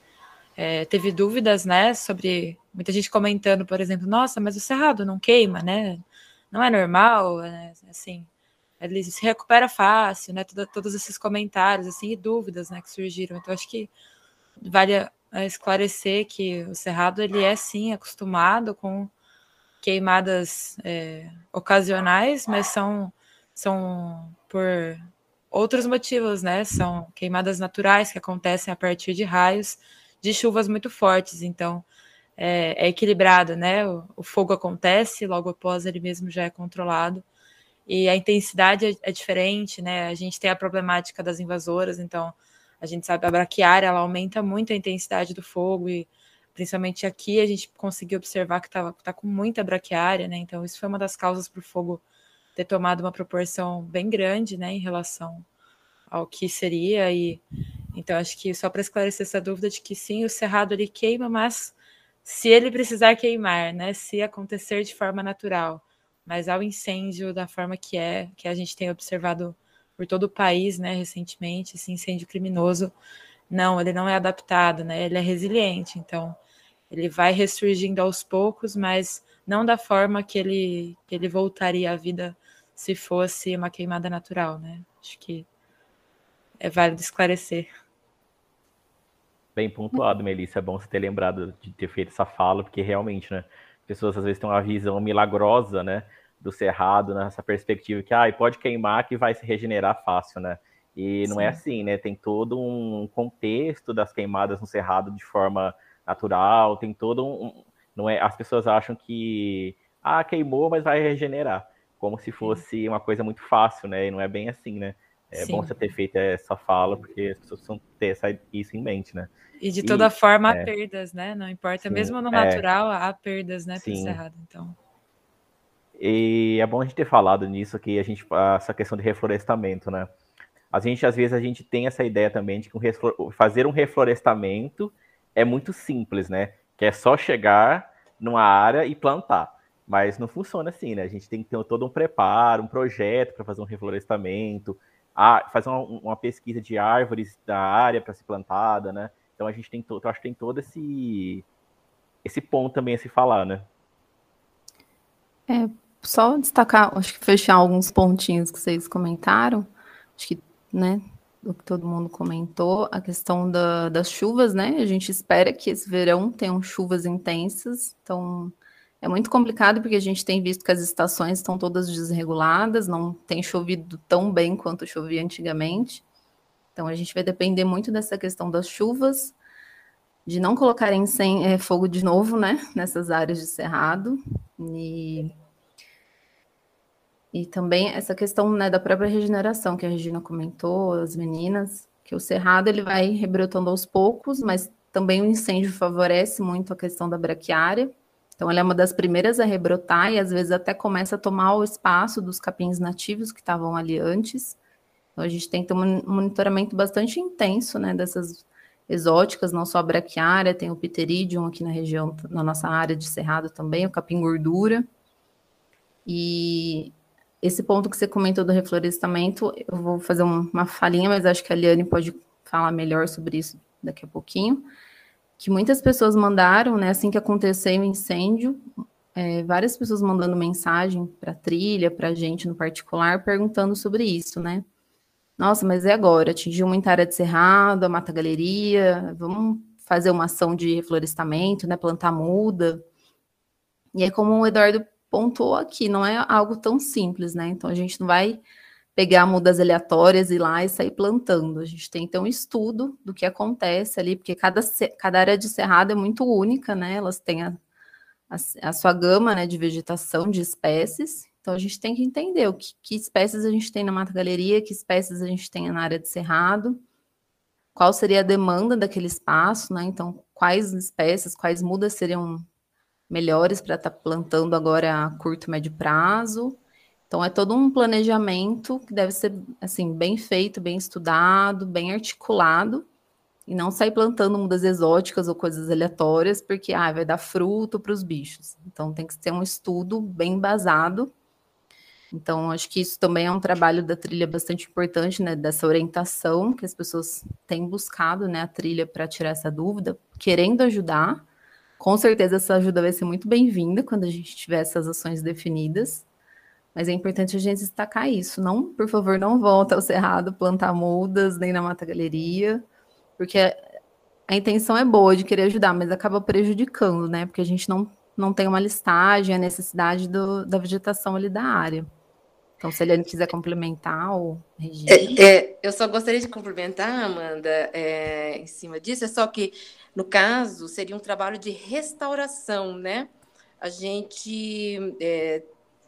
é, teve dúvidas, né, sobre muita gente comentando, por exemplo, nossa, mas o cerrado não queima, né? Não é normal, né? assim, ele se recupera fácil, né? Todo, todos esses comentários, assim, e dúvidas, né, que surgiram. Então acho que vale esclarecer que o cerrado ele é sim acostumado com queimadas é, ocasionais, mas são são por outros motivos, né? São queimadas naturais que acontecem a partir de raios de chuvas muito fortes. Então, é, é equilibrado, né? O, o, fogo acontece, logo após ele mesmo já é controlado. E a intensidade é, é, diferente, né? A gente tem a problemática das invasoras, então a gente sabe a braquiária, ela aumenta muito a intensidade do fogo e principalmente aqui a gente conseguiu observar que está tá com muita braquiária, né? Então isso foi uma das causas para o fogo ter tomado uma proporção bem grande, né, em relação ao que seria e então acho que só para esclarecer essa dúvida de que sim, o cerrado ele queima, mas se ele precisar queimar, né, se acontecer de forma natural, mas ao incêndio da forma que é, que a gente tem observado por todo o país, né, recentemente, esse incêndio criminoso, não, ele não é adaptado, né, ele é resiliente, então Ele vai ressurgindo aos poucos, mas não da forma que ele, que ele voltaria à vida se fosse uma queimada natural, né? Acho que é válido esclarecer. Bem pontuado, Melissa. É bom você ter lembrado de ter feito essa fala, porque realmente, né? Pessoas às vezes têm uma visão milagrosa, né? Do cerrado, nessa perspectiva que ah, pode queimar que vai se regenerar fácil, né? E não é Sim. é assim, né? Tem todo um contexto das queimadas no cerrado de forma natural, tem todo um. Não é, as pessoas acham que ah, queimou, mas vai regenerar. Como se fosse uma coisa muito fácil, né? E não é bem assim, né? É Sim. bom você ter feito essa fala, porque as pessoas precisam ter isso em mente, né? E de toda e, forma é, há perdas, né? Não importa, sim, mesmo no é. natural é, há perdas, né? Sim. Cerrado, então. E é bom a gente ter falado nisso, que a gente, essa questão de reflorestamento, né? A gente, às vezes, a gente tem essa ideia também de que um fazer um reflorestamento é muito simples, né? Que é só chegar numa área e plantar. Mas não funciona assim, né? A gente tem que ter todo um preparo, um projeto para fazer um reflorestamento, fazer uma, uma, pesquisa de árvores da área para ser plantada, né? Então a gente tem todo, acho que tem todo esse esse ponto também a se falar, né? É, só destacar, acho que fechar alguns pontinhos que vocês comentaram, acho que, né, o que todo mundo comentou, a questão da, das chuvas, né? A gente espera que esse verão tenham chuvas intensas, então é muito complicado porque a gente tem visto que as estações estão todas desreguladas, não tem chovido tão bem quanto chovia antigamente. Então a gente vai depender muito dessa questão das chuvas, de não colocarem sem é, fogo de novo, né, nessas áreas de cerrado e e também essa questão né, da própria regeneração que a Regina comentou, as meninas, que o cerrado ele vai rebrotando aos poucos, mas também o incêndio favorece muito a questão da braquiária. Então, ela é uma das primeiras a rebrotar e às vezes até começa a tomar o espaço dos capins nativos que estavam ali antes. Então, a gente tem que ter um monitoramento bastante intenso né, dessas exóticas, não só a braquiária, tem o pteridium aqui na região, na nossa área de cerrado também, o capim gordura. E esse ponto que você comentou do reflorestamento, eu vou fazer uma falinha, mas acho que a Liane pode falar melhor sobre isso daqui a pouquinho que muitas pessoas mandaram, né, assim que aconteceu o incêndio, é, várias pessoas mandando mensagem para a trilha, para a gente no particular, perguntando sobre isso, né? Nossa, mas e agora? Atingiu muita área de cerrado, a mata galeria, vamos fazer uma ação de reflorestamento, né? Plantar muda. E é como o Eduardo pontuou aqui, não é algo tão simples, né? Então a gente não vai pegar mudas aleatórias e lá e sair plantando. A gente tem ter um estudo do que acontece ali, porque cada, cada área de cerrado é muito única, né? Elas têm a, a, a sua gama né, de vegetação, de espécies. Então a gente tem que entender o que, que espécies a gente tem na Mata Galeria, que espécies a gente tem na área de cerrado, qual seria a demanda daquele espaço, né? Então, quais espécies, quais mudas seriam melhores para estar tá plantando agora a curto, médio prazo então é todo um planejamento que deve ser assim bem feito, bem estudado, bem articulado e não sair plantando mudas exóticas ou coisas aleatórias porque ah, vai dar fruto para os bichos. Então tem que ter um estudo bem embasado. Então acho que isso também é um trabalho da trilha bastante importante, né, dessa orientação que as pessoas têm buscado, né, a trilha para tirar essa dúvida, querendo ajudar. Com certeza essa ajuda vai ser muito bem-vinda quando a gente tiver essas ações definidas. Mas é importante a gente destacar isso. Não, por favor, não volta ao Cerrado plantar mudas, nem na Mata Galeria, porque a intenção é boa de querer ajudar, mas acaba prejudicando, né? Porque a gente não, não tem uma listagem, a necessidade do, da vegetação ali da área. Então, se a Eliane quiser complementar ou. É, é, eu só gostaria de complementar, Amanda, é, em cima disso, é só que, no caso, seria um trabalho de restauração, né? A gente é,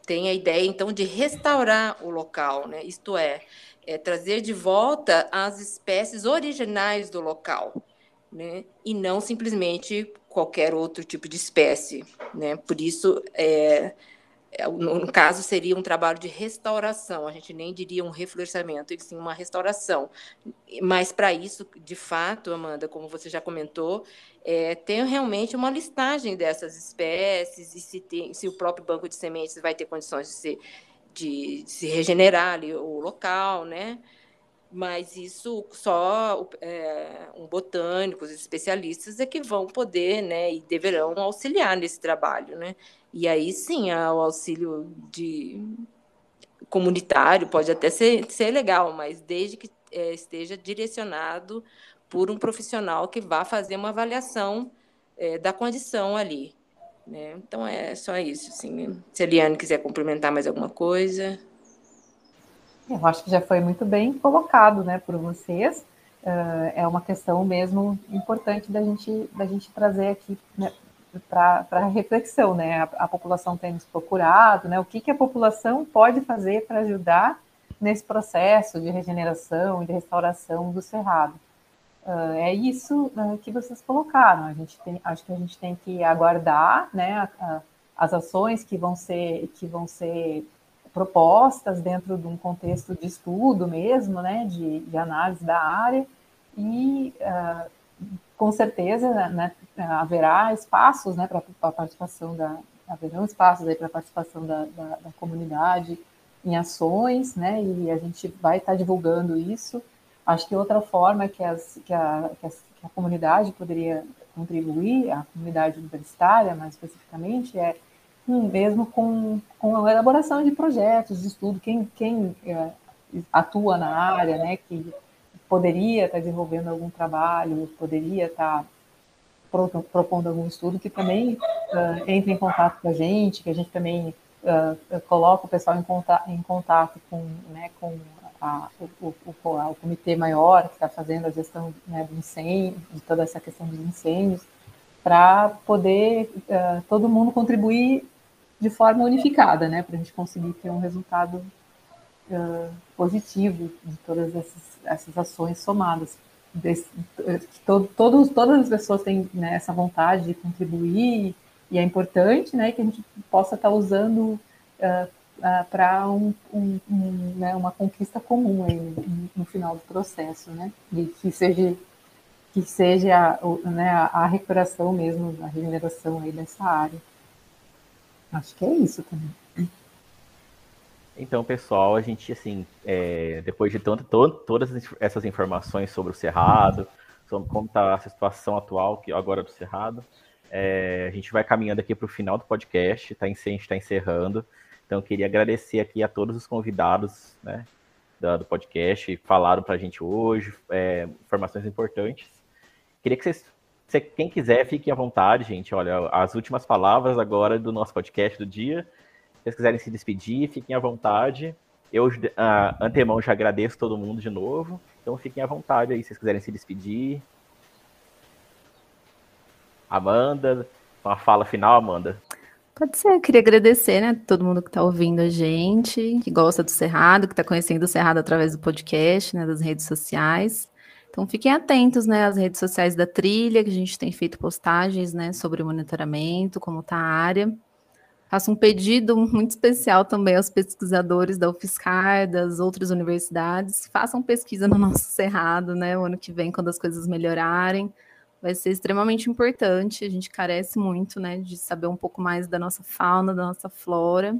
tem a ideia, então, de restaurar o local, né? isto é, é trazer de volta as espécies originais do local, né? e não simplesmente qualquer outro tipo de espécie. Né? Por isso, é, no caso, seria um trabalho de restauração, a gente nem diria um reflorestamento, e sim uma restauração. Mas, para isso, de fato, Amanda, como você já comentou, é, tem realmente uma listagem dessas espécies e se, tem, se o próprio banco de sementes vai ter condições de se, de, de se regenerar ali o local, né? mas isso só é, um botânicos, especialistas é que vão poder, né, e deverão auxiliar nesse trabalho, né? E aí sim, o auxílio de comunitário pode até ser, ser legal, mas desde que é, esteja direcionado por um profissional que vá fazer uma avaliação é, da condição ali. Né? Então é só isso. Assim. Se a Eliane quiser complementar mais alguma coisa. Eu acho que já foi muito bem colocado, né, por vocês. Uh, é uma questão mesmo importante da gente, da gente trazer aqui né, para reflexão, né? A, a, população tem nos procurado, né? O que, que a população pode fazer para ajudar nesse processo de regeneração e de restauração do cerrado? Uh, é isso uh, que vocês colocaram. A gente tem, acho que a gente tem que aguardar, né? A, as ações que vão ser que vão ser propostas dentro de um contexto de estudo mesmo, né, de, de análise da área, e uh, com certeza né, haverá espaços né, para a participação da haverão espaços aí para a participação da, da, da, comunidade em ações, né, e a gente vai estar divulgando isso. Acho que outra forma que, as, que, a, que, que a comunidade poderia contribuir, a comunidade universitária mais especificamente, é mesmo com, com a elaboração de projetos de estudo, quem, quem é, atua na área, né, que poderia estar desenvolvendo algum trabalho, poderia estar propondo algum estudo, que também uh, entre em contato com a gente, que a gente também uh, coloca o pessoal em contato, em contato com, né, com a, o, o, o, comitê maior que está fazendo a gestão né, do incêndio, de toda essa questão dos incêndios, para poder uh, todo mundo contribuir de forma unificada, né, para a gente conseguir ter um resultado uh, positivo de todas essas, essas ações somadas. Desse, todo, todos, todas as pessoas têm né, essa vontade de contribuir e é importante né, que a gente possa estar usando uh, uh, para um, um, um, né, uma conquista comum aí no, no, final do processo, né, e que seja que seja né, a, a recuperação mesmo, a regeneração aí dessa área. Acho que é isso também. Então, pessoal, a gente, assim, é, depois de tanto, to, todas essas informações sobre o Cerrado, sobre como está a situação atual que agora do Cerrado, é, a gente vai caminhando aqui para o final do podcast, tá, a gente está encerrando. Então, queria agradecer aqui a todos os convidados né, do, do podcast, falaram para a gente hoje, é, informações importantes. Queria que vocês quem quiser, fique à vontade, gente. Olha, as últimas palavras agora do nosso podcast do dia. Se vocês quiserem se despedir, fiquem à vontade. Eu, uh, antemão, já agradeço todo mundo de novo. Então, fiquem à vontade aí, se vocês quiserem se despedir. Amanda, uma fala final, Amanda. Pode ser, eu queria agradecer, né, todo mundo que está ouvindo a gente, que gosta do Cerrado, que está conhecendo o Cerrado através do podcast, né, das redes sociais. Então fiquem atentos, né, às redes sociais da trilha, que a gente tem feito postagens, né, sobre o monitoramento, como está a área. Faço um pedido muito especial também aos pesquisadores da UFSCar, das outras universidades, façam pesquisa no nosso cerrado, né, o ano que vem, quando as coisas melhorarem. Vai ser extremamente importante, a gente carece muito, né, de saber um pouco mais da nossa fauna, da nossa flora.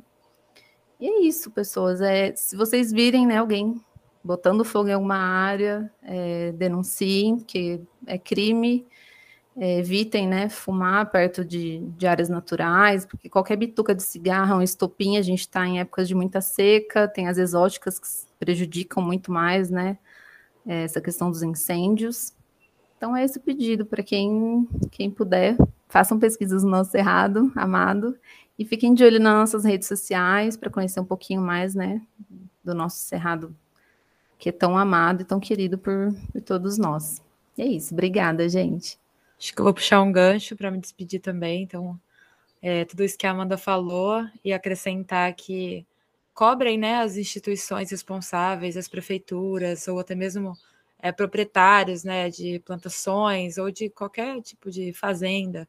E é isso, pessoas. É, se vocês virem, né, alguém botando fogo em alguma área, é, denunciem, que é crime, é, evitem né, fumar perto de, de, áreas naturais, porque qualquer bituca de cigarro, um estopim, a gente está em épocas de muita seca, tem as exóticas que prejudicam muito mais, né, é, essa questão dos incêndios. Então é esse o pedido para quem, quem puder, façam pesquisas no nosso Cerrado, amado, e fiquem de olho nas nossas redes sociais para conhecer um pouquinho mais, né, do nosso Cerrado que é tão amado e tão querido por, por todos nós. E é isso. Obrigada, gente. Acho que eu vou puxar um gancho para me despedir também. Então, é, tudo isso que a Amanda falou e acrescentar que cobrem né, as instituições responsáveis, as prefeituras, ou até mesmo é, proprietários né, de plantações ou de qualquer tipo de fazenda,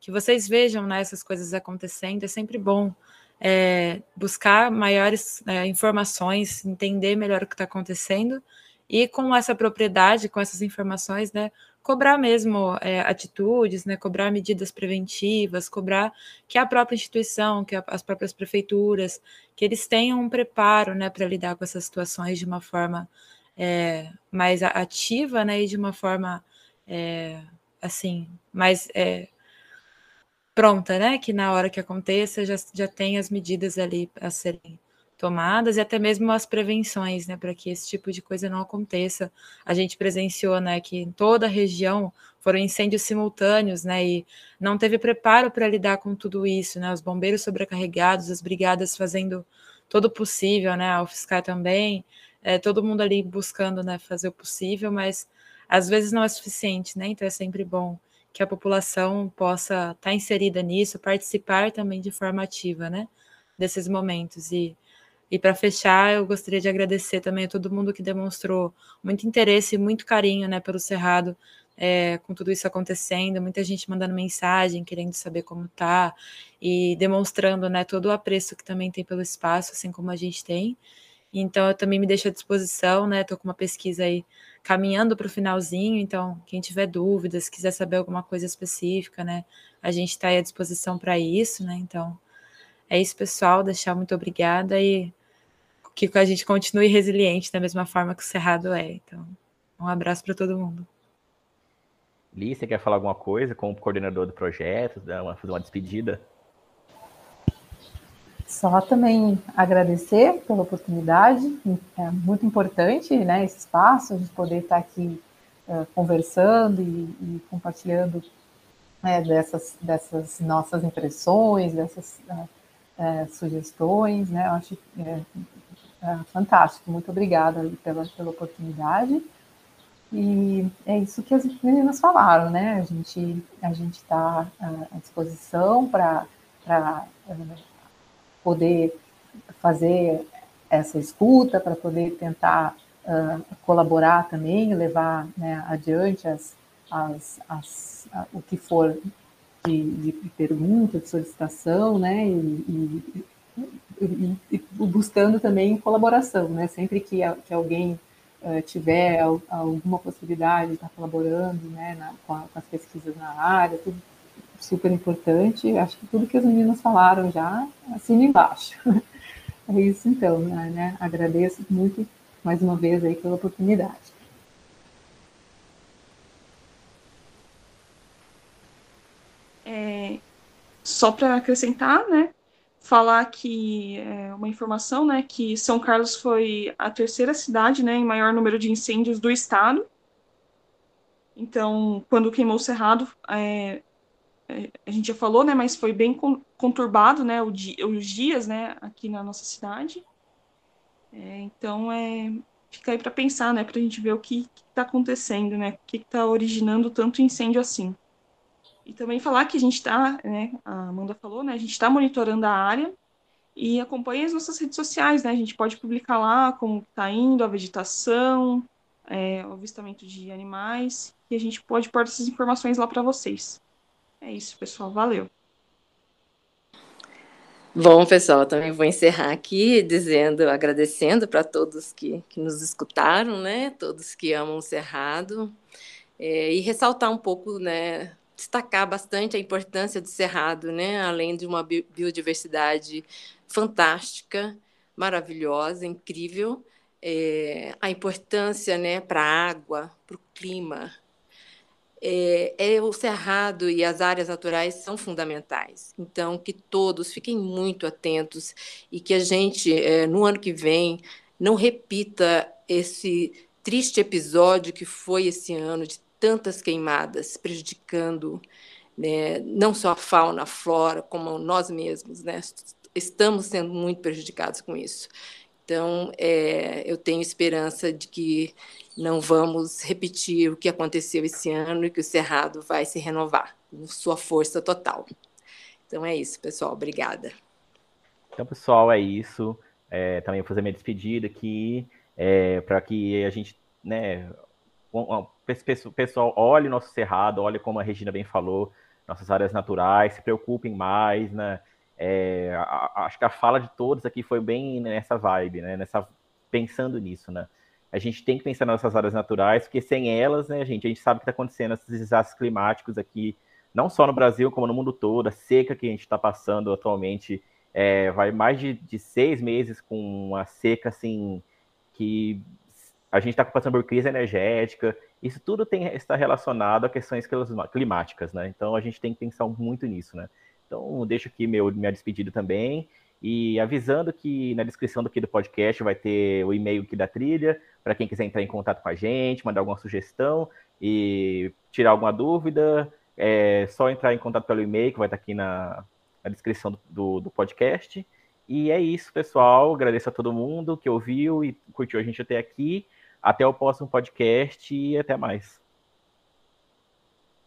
que vocês vejam né, essas coisas acontecendo. É sempre bom é, buscar maiores é, informações, entender melhor o que está acontecendo e com essa propriedade, com essas informações, né, cobrar mesmo é, atitudes, né, cobrar medidas preventivas, cobrar que a própria instituição, que a, as próprias prefeituras, que eles tenham um preparo, né, para lidar com essas situações de uma forma é, mais ativa, né, e de uma forma é, assim mais é, pronta, né, que na hora que aconteça já, já tem as medidas ali a serem tomadas e até mesmo as prevenções, né, para que esse tipo de coisa não aconteça. A gente presenciou, né, que em toda a região foram incêndios simultâneos, né, e não teve preparo para lidar com tudo isso, né, os bombeiros sobrecarregados, as brigadas fazendo todo o possível, né, a UFSCar também, é, todo mundo ali buscando, né, fazer o possível, mas às vezes não é suficiente, né, então é sempre bom que a população possa estar tá inserida nisso, participar também de forma ativa, né, desses momentos. E e para fechar, eu gostaria de agradecer também a todo mundo que demonstrou muito interesse e muito carinho né, pelo Cerrado, é, com tudo isso acontecendo, muita gente mandando mensagem, querendo saber como tá, e demonstrando né, todo o apreço que também tem pelo espaço, assim como a gente tem. Então, eu também me deixo à disposição, né? Estou com uma pesquisa aí caminhando para o finalzinho, então, quem tiver dúvidas, quiser saber alguma coisa específica, né? A gente está à disposição para isso, né? Então, é isso, pessoal. Deixar muito obrigada e que a gente continue resiliente da mesma forma que o Cerrado é. Então, um abraço para todo mundo. Li, você quer falar alguma coisa como coordenador do projeto, fazer uma despedida? Só também agradecer pela oportunidade, é muito importante né, esse espaço, a gente poder estar aqui uh, conversando e, e compartilhando é, dessas, dessas nossas impressões, dessas uh, uh, sugestões, né, eu acho é, é, fantástico, muito obrigada pela, pela oportunidade. E é isso que as meninas falaram, né? A gente a gente está à disposição para poder fazer essa escuta, para poder tentar uh, colaborar também, levar né, adiante as, as, as, o que for de, de, pergunta, de solicitação, né? E, e, e, buscando também colaboração, né? Sempre que, que alguém uh, tiver alguma possibilidade de estar colaborando, né, na, com, a, com, as pesquisas na área, tudo super importante. Acho que tudo que as meninas falaram já assina embaixo. é isso então, né, né? Agradeço muito mais uma vez aí pela oportunidade. É, só para acrescentar, né? falar que é, uma informação, né, que São Carlos foi a terceira cidade, né, em maior número de incêndios do estado. Então, quando queimou o Cerrado, é, é, a gente já falou, né, mas foi bem conturbado, né, di os dias, né, aqui na nossa cidade. É, então, é, fica aí para pensar, né, para a gente ver o que está acontecendo, né, o que está originando tanto incêndio assim. E também falar que a gente está, né, a Amanda falou, né, a gente está monitorando a área e acompanha as nossas redes sociais, né, a gente pode publicar lá como está indo a vegetação, é, o avistamento de animais, e a gente pode pôr essas informações lá para vocês. É isso, pessoal, valeu. Bom, pessoal, também vou encerrar aqui dizendo, agradecendo para todos que, que nos escutaram, né, todos que amam o Cerrado, é, e ressaltar um pouco, né, destacar bastante a importância do Cerrado, né? além de uma biodiversidade fantástica, maravilhosa, incrível, é, a importância né, para a água, para o clima. É, é, o cerrado e as áreas naturais são fundamentais. Então, que todos fiquem muito atentos e que a gente, é, no ano que vem, não repita esse triste episódio que foi esse ano de tantas queimadas, prejudicando né, não só a fauna, a flora, como nós mesmos, né? Estamos sendo muito prejudicados com isso. Então, é, eu tenho esperança de que não vamos repetir o que aconteceu esse ano e que o Cerrado vai se renovar com sua força total. Então é isso, pessoal. Obrigada. Então, pessoal, é isso. É, também vou fazer minha despedida aqui, é, para que a gente né, pessoal olhe o nosso cerrado, olhe como a Regina bem falou, nossas áreas naturais, se preocupem mais, né? É, a, acho que a fala de todos aqui foi bem nessa vibe, né? Nessa, pensando nisso, né? A gente tem que pensar nas nossas áreas naturais, porque sem elas, né, gente, a gente sabe que está acontecendo, esses desastres climáticos aqui, não só no Brasil, como no mundo todo, a seca que a gente está passando atualmente, é, vai mais de, de seis meses com uma seca, assim, que a gente está passando por crise energética, isso tudo tem, está relacionado a questões climáticas, né? Então a gente tem que pensar muito nisso, né? Então deixo aqui meu, minha despedida também e avisando que na descrição do, do podcast vai ter o e-mail aqui da trilha, para quem quiser entrar em contato com a gente, mandar alguma sugestão e tirar alguma dúvida, é só entrar em contato pelo e-mail que vai estar aqui na, na descrição do, do, do podcast. E é isso, pessoal. Agradeço a todo mundo que ouviu e curtiu a gente até aqui. Até o próximo podcast e até mais.